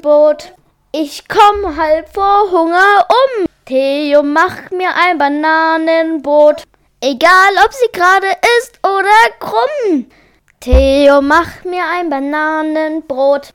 Brot. Ich komm halb vor Hunger um. Theo, mach mir ein Bananenbrot. Egal, ob sie gerade ist oder krumm. Theo, mach mir ein Bananenbrot.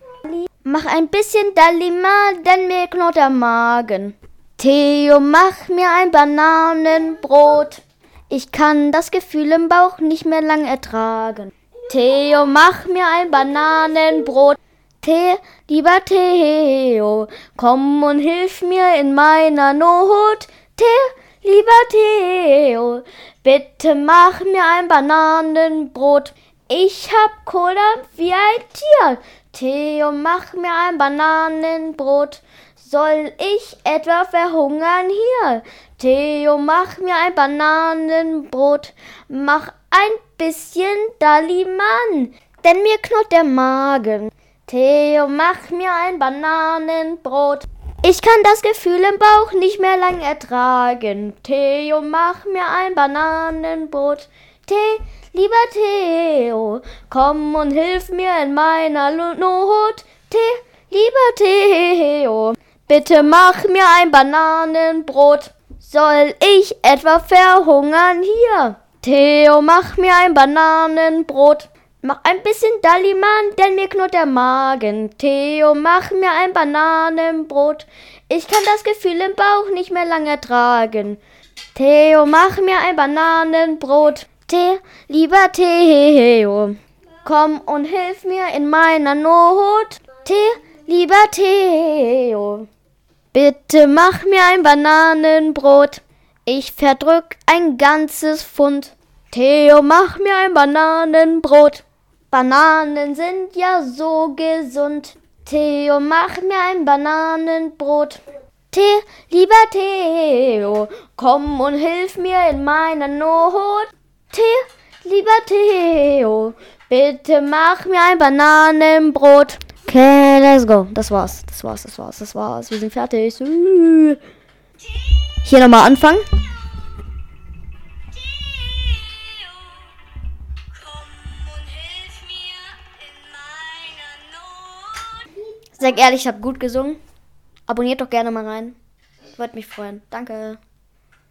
Mach ein bisschen Dalima, denn mir knurrt der Magen. Theo, mach mir ein Bananenbrot. Ich kann das Gefühl im Bauch nicht mehr lang ertragen. Theo, mach mir ein Bananenbrot. The, lieber Theo, komm und hilf mir in meiner Not. The, lieber Theo, bitte mach mir ein Bananenbrot. Ich hab Cola wie ein Tier. Theo, mach mir ein Bananenbrot. Soll ich etwa verhungern hier? Theo, mach mir ein Bananenbrot. Mach ein bisschen Daliman, denn mir knurrt der Magen. Theo, mach mir ein Bananenbrot. Ich kann das Gefühl im Bauch nicht mehr lang ertragen. Theo, mach mir ein Bananenbrot. The, lieber Theo, komm und hilf mir in meiner Not. The, lieber Theo, bitte mach mir ein Bananenbrot. Soll ich etwa verhungern hier? Theo, mach mir ein Bananenbrot. Mach ein bisschen Dalliman, denn mir knurrt der Magen. Theo, mach mir ein Bananenbrot. Ich kann das Gefühl im Bauch nicht mehr lange ertragen. Theo, mach mir ein Bananenbrot. The, lieber Theo, komm und hilf mir in meiner Not. The, lieber Theo, bitte mach mir ein Bananenbrot. Ich verdrück ein ganzes Pfund. Theo, mach mir ein Bananenbrot. Bananen sind ja so gesund. Theo, mach mir ein Bananenbrot. The, lieber Theo, komm und hilf mir in meiner Not. The, lieber Theo, bitte mach mir ein Bananenbrot. Okay, let's go. Das war's, das war's, das war's, das war's. Wir sind fertig. Hier nochmal anfangen. Sag ehrlich, ich habe gut gesungen. Abonniert doch gerne mal rein. Würde mich freuen. Danke.